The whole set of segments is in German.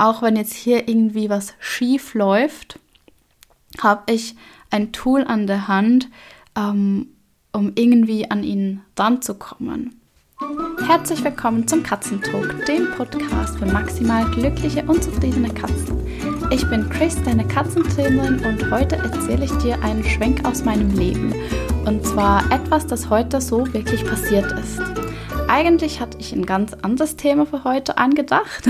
auch wenn jetzt hier irgendwie was schief läuft, habe ich ein Tool an der Hand, ähm, um irgendwie an ihn dran zu kommen. Herzlich willkommen zum Katzentalk, dem Podcast für maximal glückliche und zufriedene Katzen. Ich bin Chris, deine Katzentrainerin, und heute erzähle ich dir einen Schwenk aus meinem Leben. Und zwar etwas, das heute so wirklich passiert ist. Eigentlich hatte ich ein ganz anderes Thema für heute angedacht,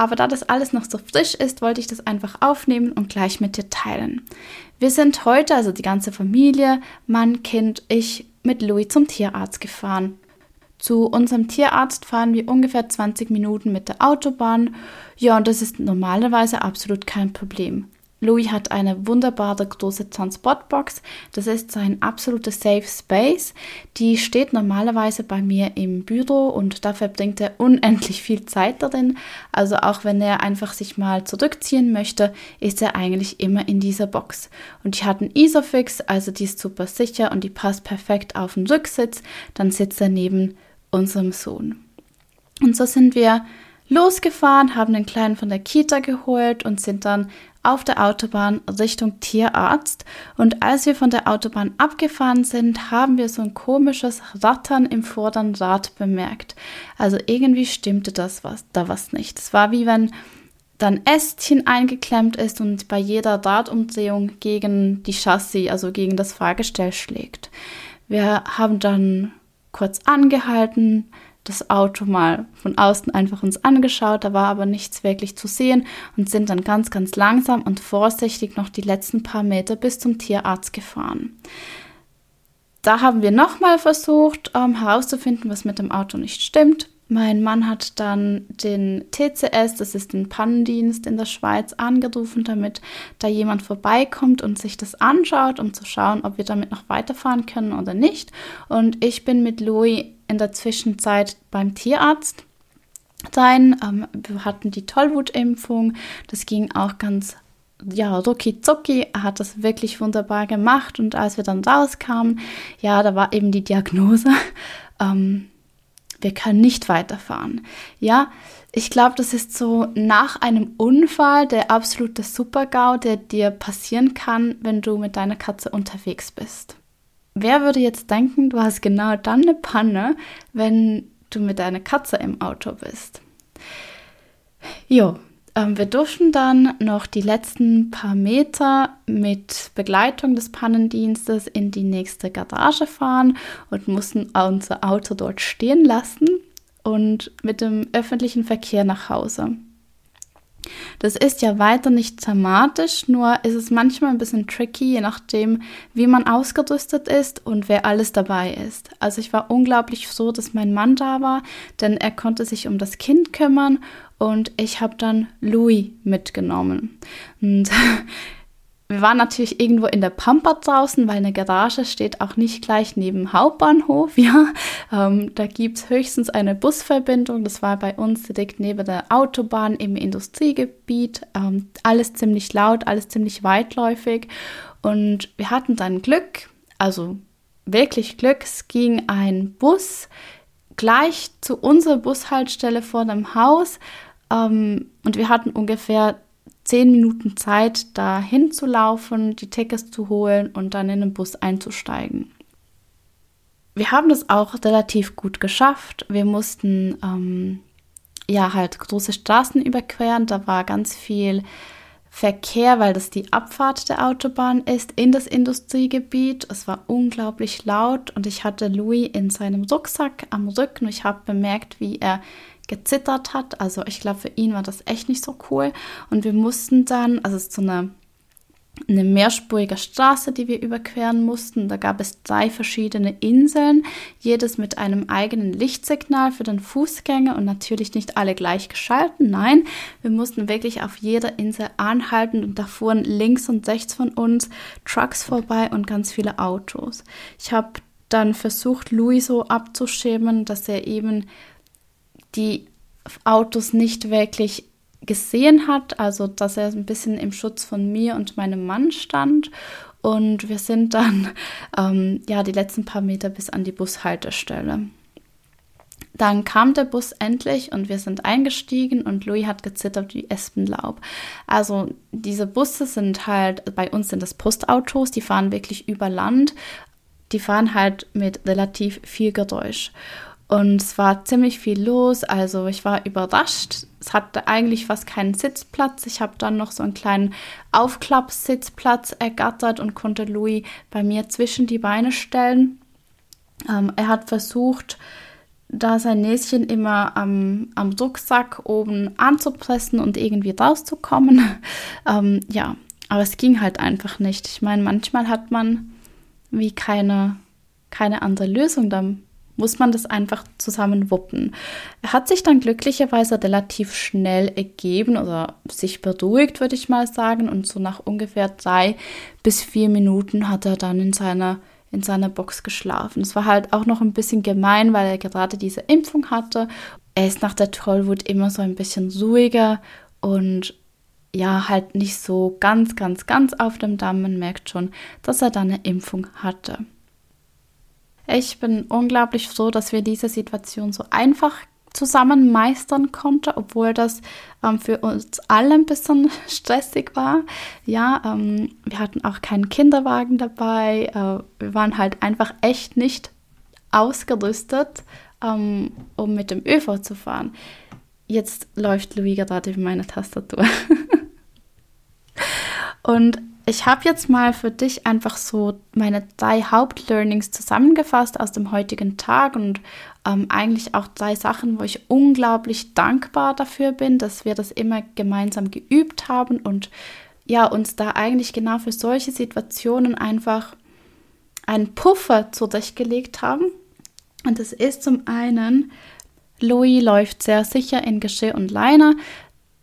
aber da das alles noch so frisch ist, wollte ich das einfach aufnehmen und gleich mit dir teilen. Wir sind heute, also die ganze Familie, Mann, Kind, ich, mit Louis zum Tierarzt gefahren. Zu unserem Tierarzt fahren wir ungefähr 20 Minuten mit der Autobahn. Ja, und das ist normalerweise absolut kein Problem. Louis hat eine wunderbare große Transportbox. Das ist sein absoluter Safe Space. Die steht normalerweise bei mir im Büro und da verbringt er unendlich viel Zeit darin. Also auch wenn er einfach sich mal zurückziehen möchte, ist er eigentlich immer in dieser Box. Und ich hatte einen Isofix, also die ist super sicher und die passt perfekt auf den Rücksitz. Dann sitzt er neben unserem Sohn. Und so sind wir losgefahren, haben den Kleinen von der Kita geholt und sind dann auf der Autobahn Richtung Tierarzt. Und als wir von der Autobahn abgefahren sind, haben wir so ein komisches Rattern im vorderen Rad bemerkt. Also irgendwie stimmte das was, da was nicht. Es war wie wenn dann Ästchen eingeklemmt ist und bei jeder Radumdrehung gegen die Chassis, also gegen das Fahrgestell schlägt. Wir haben dann kurz angehalten, das Auto mal von außen einfach uns angeschaut, da war aber nichts wirklich zu sehen und sind dann ganz, ganz langsam und vorsichtig noch die letzten paar Meter bis zum Tierarzt gefahren. Da haben wir nochmal versucht ähm, herauszufinden, was mit dem Auto nicht stimmt. Mein Mann hat dann den TCS, das ist den Pannendienst in der Schweiz, angerufen, damit da jemand vorbeikommt und sich das anschaut, um zu schauen, ob wir damit noch weiterfahren können oder nicht. Und ich bin mit Louis in der Zwischenzeit beim Tierarzt sein. Ähm, wir hatten die Tollwutimpfung. Das ging auch ganz ja, rucki zucki, er hat das wirklich wunderbar gemacht und als wir dann rauskamen, ja, da war eben die Diagnose, ähm, wir können nicht weiterfahren. Ja, ich glaube, das ist so nach einem Unfall der absolute Super-GAU, der dir passieren kann, wenn du mit deiner Katze unterwegs bist. Wer würde jetzt denken, du hast genau dann eine Panne, wenn du mit deiner Katze im Auto bist? Jo, ähm, wir durften dann noch die letzten paar Meter mit Begleitung des Pannendienstes in die nächste Garage fahren und mussten unser Auto dort stehen lassen und mit dem öffentlichen Verkehr nach Hause. Das ist ja weiter nicht dramatisch, nur ist es manchmal ein bisschen tricky, je nachdem, wie man ausgerüstet ist und wer alles dabei ist. Also ich war unglaublich froh, dass mein Mann da war, denn er konnte sich um das Kind kümmern und ich habe dann Louis mitgenommen. Und wir waren natürlich irgendwo in der Pampa draußen, weil eine Garage steht auch nicht gleich neben Hauptbahnhof. Ja, ähm, da gibt es höchstens eine Busverbindung. Das war bei uns direkt neben der Autobahn im Industriegebiet. Ähm, alles ziemlich laut, alles ziemlich weitläufig. Und wir hatten dann Glück, also wirklich Glück. Es ging ein Bus gleich zu unserer Bushaltestelle vor dem Haus. Ähm, und wir hatten ungefähr zehn Minuten Zeit, da hinzulaufen, die Tickets zu holen und dann in den Bus einzusteigen. Wir haben das auch relativ gut geschafft. Wir mussten ähm, ja halt große Straßen überqueren. Da war ganz viel Verkehr, weil das die Abfahrt der Autobahn ist in das Industriegebiet. Es war unglaublich laut und ich hatte Louis in seinem Rucksack am Rücken. Ich habe bemerkt, wie er gezittert hat. Also ich glaube, für ihn war das echt nicht so cool. Und wir mussten dann, also es ist so eine, eine mehrspurige Straße, die wir überqueren mussten. Da gab es drei verschiedene Inseln, jedes mit einem eigenen Lichtsignal für den Fußgänger und natürlich nicht alle gleich geschalten. Nein, wir mussten wirklich auf jeder Insel anhalten und da fuhren links und rechts von uns Trucks vorbei und ganz viele Autos. Ich habe dann versucht, Louis so abzuschirmen, dass er eben die Autos nicht wirklich gesehen hat, also dass er ein bisschen im Schutz von mir und meinem Mann stand. Und wir sind dann ähm, ja die letzten paar Meter bis an die Bushaltestelle. Dann kam der Bus endlich und wir sind eingestiegen und Louis hat gezittert wie Espenlaub. Also diese Busse sind halt, bei uns sind das Postautos, die fahren wirklich über Land. Die fahren halt mit relativ viel Geräusch. Und es war ziemlich viel los, also ich war überrascht. Es hatte eigentlich fast keinen Sitzplatz. Ich habe dann noch so einen kleinen Aufklappsitzplatz ergattert und konnte Louis bei mir zwischen die Beine stellen. Ähm, er hat versucht, da sein Näschen immer am, am Rucksack oben anzupressen und irgendwie rauszukommen. ähm, ja, aber es ging halt einfach nicht. Ich meine, manchmal hat man wie keine, keine andere Lösung. Dann muss man das einfach zusammen wuppen. Er hat sich dann glücklicherweise relativ schnell ergeben oder sich beruhigt, würde ich mal sagen. Und so nach ungefähr drei bis vier Minuten hat er dann in seiner in seiner Box geschlafen. Es war halt auch noch ein bisschen gemein, weil er gerade diese Impfung hatte. Er ist nach der Tollwut immer so ein bisschen ruhiger und ja, halt nicht so ganz, ganz, ganz auf dem Damm. Man merkt schon, dass er dann eine Impfung hatte. Ich bin unglaublich froh, dass wir diese Situation so einfach zusammen meistern konnte, obwohl das ähm, für uns alle ein bisschen stressig war. Ja, ähm, wir hatten auch keinen Kinderwagen dabei. Äh, wir waren halt einfach echt nicht ausgerüstet, ähm, um mit dem ÖV zu fahren. Jetzt läuft Louis gerade über meine Tastatur. Und ich habe jetzt mal für dich einfach so meine drei Hauptlearnings zusammengefasst aus dem heutigen Tag und ähm, eigentlich auch drei Sachen, wo ich unglaublich dankbar dafür bin, dass wir das immer gemeinsam geübt haben und ja, uns da eigentlich genau für solche Situationen einfach einen Puffer zurechtgelegt haben. Und das ist zum einen, Louis läuft sehr sicher in Geschirr und Leiner.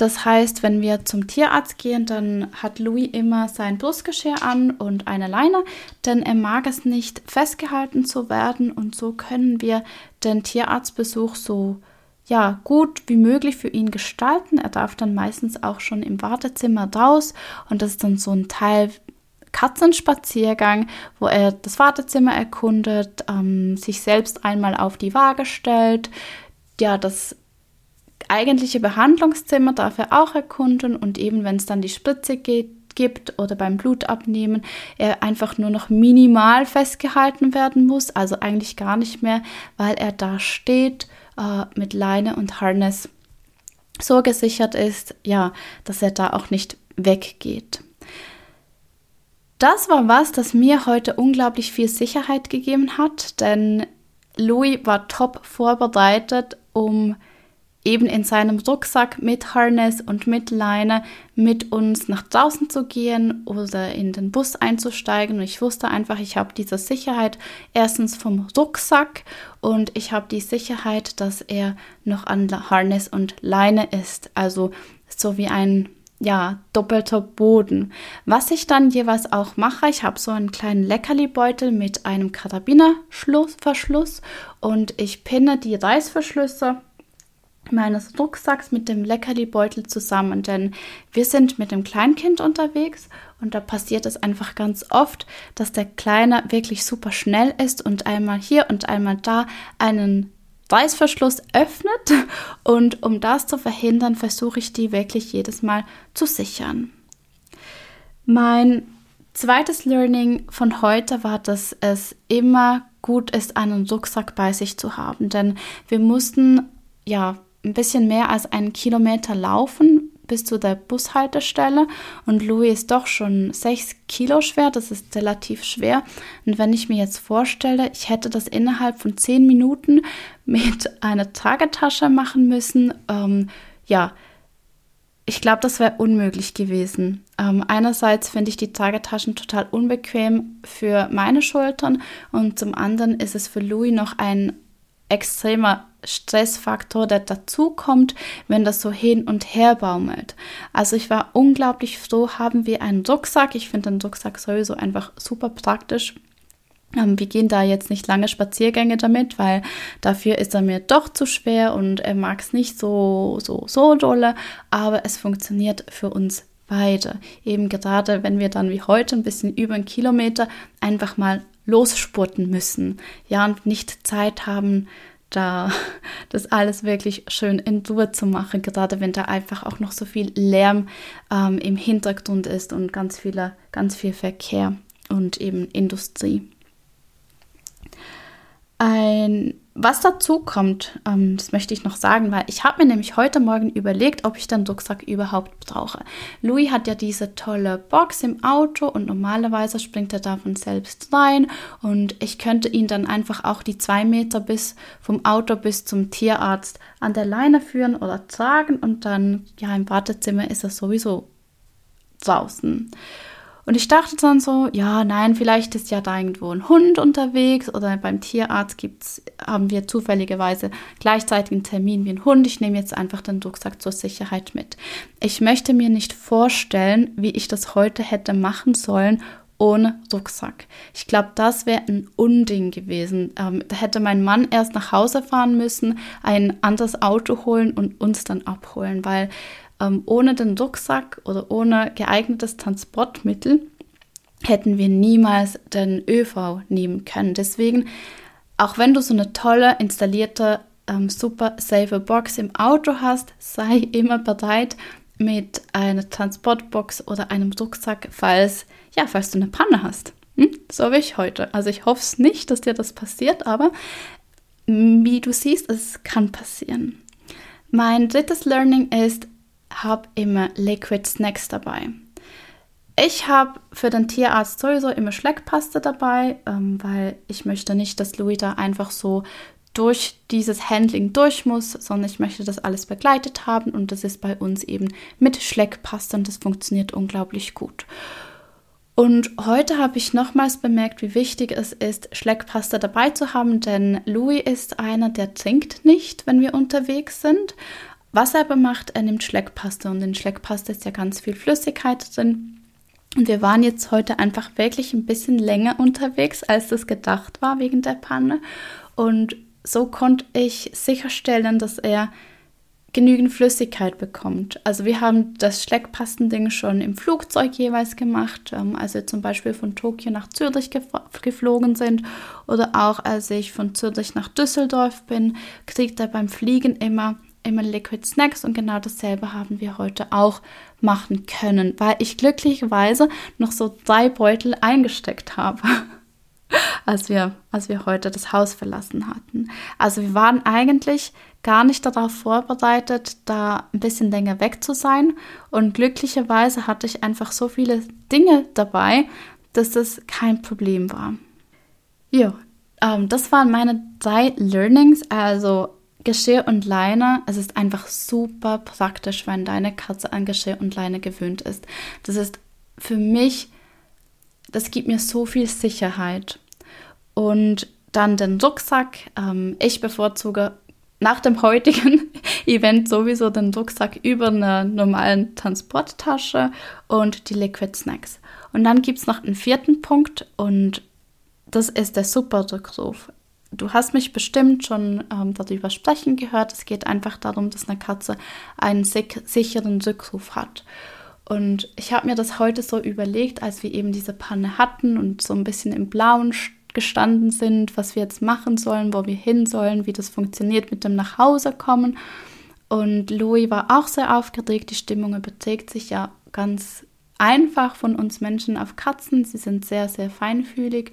Das heißt, wenn wir zum Tierarzt gehen, dann hat Louis immer sein Brustgeschirr an und eine Leine, denn er mag es nicht, festgehalten zu werden. Und so können wir den Tierarztbesuch so ja, gut wie möglich für ihn gestalten. Er darf dann meistens auch schon im Wartezimmer raus. Und das ist dann so ein Teil Katzenspaziergang, wo er das Wartezimmer erkundet, ähm, sich selbst einmal auf die Waage stellt, ja, das eigentliche Behandlungszimmer darf er auch erkunden und eben wenn es dann die Spritze geht, gibt oder beim Blutabnehmen er einfach nur noch minimal festgehalten werden muss, also eigentlich gar nicht mehr, weil er da steht äh, mit Leine und Harness so gesichert ist, ja, dass er da auch nicht weggeht. Das war was, das mir heute unglaublich viel Sicherheit gegeben hat, denn Louis war top vorbereitet, um eben in seinem Rucksack mit Harness und mit Leine mit uns nach draußen zu gehen oder in den Bus einzusteigen. Und ich wusste einfach, ich habe diese Sicherheit erstens vom Rucksack und ich habe die Sicherheit, dass er noch an Harness und Leine ist. Also so wie ein ja, doppelter Boden. Was ich dann jeweils auch mache, ich habe so einen kleinen Leckerli-Beutel mit einem Karabinerverschluss und ich pinne die Reißverschlüsse meines Rucksacks mit dem Leckerli-Beutel zusammen, denn wir sind mit dem Kleinkind unterwegs und da passiert es einfach ganz oft, dass der Kleine wirklich super schnell ist und einmal hier und einmal da einen Reißverschluss öffnet und um das zu verhindern, versuche ich die wirklich jedes Mal zu sichern. Mein zweites Learning von heute war, dass es immer gut ist, einen Rucksack bei sich zu haben, denn wir mussten ja ein bisschen mehr als einen Kilometer laufen bis zu der Bushaltestelle und Louis ist doch schon sechs Kilo schwer, das ist relativ schwer. Und wenn ich mir jetzt vorstelle, ich hätte das innerhalb von zehn Minuten mit einer Tragetasche machen müssen, ähm, ja, ich glaube, das wäre unmöglich gewesen. Ähm, einerseits finde ich die Tragetaschen total unbequem für meine Schultern und zum anderen ist es für Louis noch ein extremer Stressfaktor, der dazukommt, wenn das so hin und her baumelt. Also ich war unglaublich froh, haben wir einen Rucksack. Ich finde den Rucksack sowieso einfach super praktisch. Ähm, wir gehen da jetzt nicht lange Spaziergänge damit, weil dafür ist er mir doch zu schwer und er mag es nicht so, so, so dolle, aber es funktioniert für uns beide. Eben gerade, wenn wir dann wie heute ein bisschen über einen Kilometer einfach mal losspurten müssen, ja, und nicht Zeit haben, da das alles wirklich schön in Ruhe zu machen, gerade wenn da einfach auch noch so viel Lärm ähm, im Hintergrund ist und ganz, viele, ganz viel Verkehr und eben Industrie. Ein was dazu kommt, ähm, das möchte ich noch sagen, weil ich habe mir nämlich heute Morgen überlegt, ob ich den Rucksack überhaupt brauche. Louis hat ja diese tolle Box im Auto und normalerweise springt er davon selbst rein und ich könnte ihn dann einfach auch die zwei Meter bis vom Auto bis zum Tierarzt an der Leine führen oder tragen und dann, ja, im Wartezimmer ist er sowieso draußen. Und ich dachte dann so, ja, nein, vielleicht ist ja da irgendwo ein Hund unterwegs oder beim Tierarzt gibt's, haben wir zufälligerweise gleichzeitig einen Termin wie ein Hund. Ich nehme jetzt einfach den Rucksack zur Sicherheit mit. Ich möchte mir nicht vorstellen, wie ich das heute hätte machen sollen ohne Rucksack. Ich glaube, das wäre ein Unding gewesen. Ähm, da hätte mein Mann erst nach Hause fahren müssen, ein anderes Auto holen und uns dann abholen, weil ähm, ohne den Rucksack oder ohne geeignetes Transportmittel hätten wir niemals den ÖV nehmen können. Deswegen, auch wenn du so eine tolle installierte ähm, super safe Box im Auto hast, sei immer bereit mit einer Transportbox oder einem Rucksack, falls, ja, falls du eine Panne hast. Hm? So wie ich heute. Also ich hoffe es nicht, dass dir das passiert, aber wie du siehst, es kann passieren. Mein drittes Learning ist, habe immer Liquid Snacks dabei. Ich habe für den Tierarzt sowieso immer Schleckpaste dabei, ähm, weil ich möchte nicht, dass Louis da einfach so durch dieses Handling durch muss, sondern ich möchte das alles begleitet haben und das ist bei uns eben mit Schleckpaste und das funktioniert unglaublich gut. Und heute habe ich nochmals bemerkt, wie wichtig es ist, Schleckpaste dabei zu haben, denn Louis ist einer, der trinkt nicht, wenn wir unterwegs sind. Was er aber macht, er nimmt Schleckpaste und in Schleckpaste ist ja ganz viel Flüssigkeit drin. Und wir waren jetzt heute einfach wirklich ein bisschen länger unterwegs, als das gedacht war wegen der Panne. Und so konnte ich sicherstellen, dass er genügend Flüssigkeit bekommt. Also wir haben das Schleckpastending schon im Flugzeug jeweils gemacht, ähm, als wir zum Beispiel von Tokio nach Zürich geflogen sind oder auch als ich von Zürich nach Düsseldorf bin, kriegt er beim Fliegen immer immer Liquid Snacks und genau dasselbe haben wir heute auch machen können, weil ich glücklicherweise noch so drei Beutel eingesteckt habe, als wir, als wir heute das Haus verlassen hatten. Also wir waren eigentlich gar nicht darauf vorbereitet, da ein bisschen länger weg zu sein und glücklicherweise hatte ich einfach so viele Dinge dabei, dass das kein Problem war. Ja, ähm, das waren meine drei Learnings, also Geschirr und Leine, es ist einfach super praktisch, wenn deine Katze an Geschirr und Leine gewöhnt ist. Das ist für mich, das gibt mir so viel Sicherheit. Und dann den Rucksack. Ähm, ich bevorzuge nach dem heutigen Event sowieso den Rucksack über einer normalen Transporttasche und die Liquid Snacks. Und dann gibt es noch einen vierten Punkt und das ist der Super-Rückruf du hast mich bestimmt schon ähm, darüber sprechen gehört. Es geht einfach darum, dass eine Katze einen sicheren Rückruf hat. Und ich habe mir das heute so überlegt, als wir eben diese Panne hatten und so ein bisschen im Blauen gestanden sind, was wir jetzt machen sollen, wo wir hin sollen, wie das funktioniert mit dem Nachhausekommen. Und Louis war auch sehr aufgeregt. Die Stimmung überträgt sich ja ganz einfach von uns Menschen auf Katzen. Sie sind sehr, sehr feinfühlig.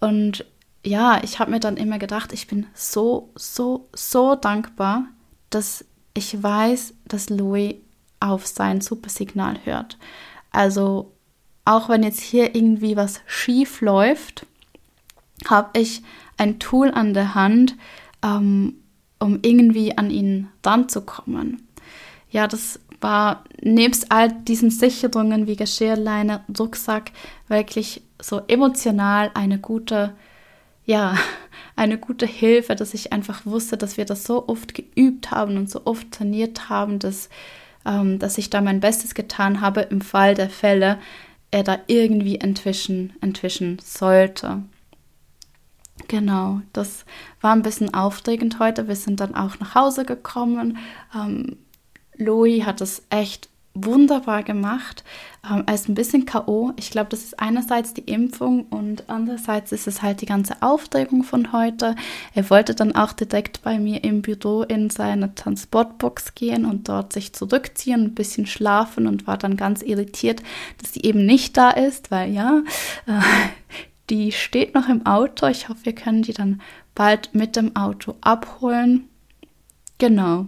Und ja, ich habe mir dann immer gedacht, ich bin so, so, so dankbar, dass ich weiß, dass Louis auf sein Supersignal hört. Also auch wenn jetzt hier irgendwie was schief läuft, habe ich ein Tool an der Hand, ähm, um irgendwie an ihn dran zu kommen. Ja, das war nebst all diesen Sicherungen wie Geschirrleine, Rucksack wirklich so emotional eine gute ja, eine gute Hilfe, dass ich einfach wusste, dass wir das so oft geübt haben und so oft trainiert haben, dass, ähm, dass ich da mein Bestes getan habe, im Fall der Fälle er da irgendwie entwischen, entwischen sollte. Genau, das war ein bisschen aufregend heute. Wir sind dann auch nach Hause gekommen. Ähm, Louis hat es echt wunderbar gemacht. Ähm, er ist ein bisschen K.O. Ich glaube, das ist einerseits die Impfung und andererseits ist es halt die ganze Aufregung von heute. Er wollte dann auch direkt bei mir im Büro in seine Transportbox gehen und dort sich zurückziehen, ein bisschen schlafen und war dann ganz irritiert, dass sie eben nicht da ist, weil ja, äh, die steht noch im Auto. Ich hoffe, wir können die dann bald mit dem Auto abholen. Genau.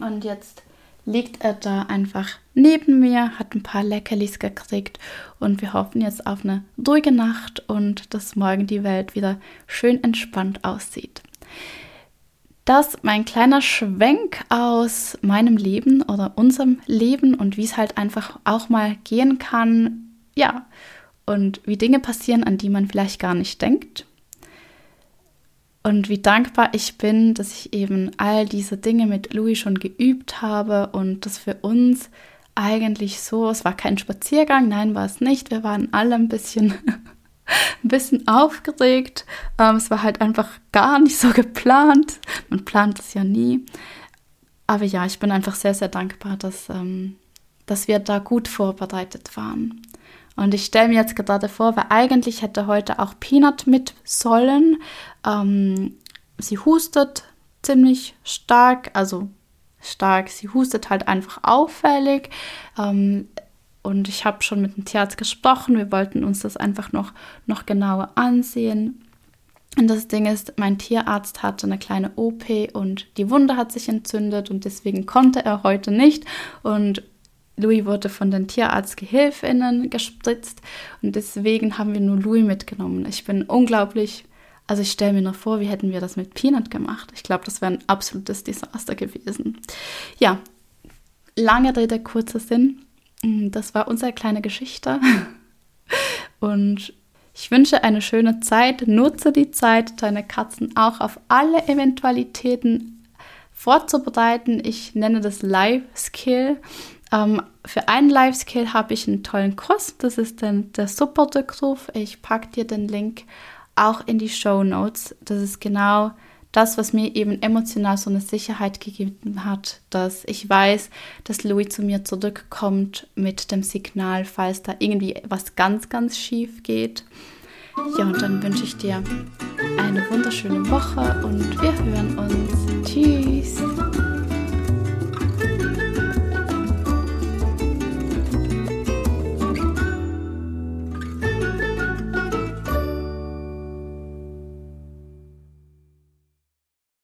Und jetzt liegt er da einfach neben mir, hat ein paar Leckerlis gekriegt und wir hoffen jetzt auf eine ruhige Nacht und dass morgen die Welt wieder schön entspannt aussieht. Das mein kleiner Schwenk aus meinem Leben oder unserem Leben und wie es halt einfach auch mal gehen kann. Ja, und wie Dinge passieren, an die man vielleicht gar nicht denkt und wie dankbar ich bin, dass ich eben all diese Dinge mit Louis schon geübt habe und das für uns eigentlich so, es war kein Spaziergang, nein, war es nicht. Wir waren alle ein bisschen, ein bisschen aufgeregt. Ähm, es war halt einfach gar nicht so geplant. Man plant es ja nie. Aber ja, ich bin einfach sehr, sehr dankbar, dass, ähm, dass wir da gut vorbereitet waren. Und ich stelle mir jetzt gerade vor, weil eigentlich hätte heute auch Peanut mit sollen. Ähm, sie hustet ziemlich stark, also stark, sie hustet halt einfach auffällig. Ähm, und ich habe schon mit dem Tierarzt gesprochen. Wir wollten uns das einfach noch, noch genauer ansehen. Und das Ding ist, mein Tierarzt hatte eine kleine OP und die Wunde hat sich entzündet und deswegen konnte er heute nicht. Und Louis wurde von den Tierarztgehilfinnen gespritzt und deswegen haben wir nur Louis mitgenommen. Ich bin unglaublich, also ich stelle mir noch vor, wie hätten wir das mit Peanut gemacht. Ich glaube, das wäre ein absolutes Desaster gewesen. Ja, lange Rede, kurzer Sinn. Mm, das war unsere kleine Geschichte. Und ich wünsche eine schöne Zeit. Nutze die Zeit, deine Katzen auch auf alle Eventualitäten vorzubereiten. Ich nenne das Life Skill. Ähm, für einen Live-Skill habe ich einen tollen Kurs. Das ist dann der Super-Rückruf. Ich packe dir den Link auch in die Show Notes. Das ist genau das, was mir eben emotional so eine Sicherheit gegeben hat, dass ich weiß, dass Louis zu mir zurückkommt mit dem Signal, falls da irgendwie was ganz, ganz schief geht. Ja, und dann wünsche ich dir eine wunderschöne Woche und wir hören uns. Tschüss.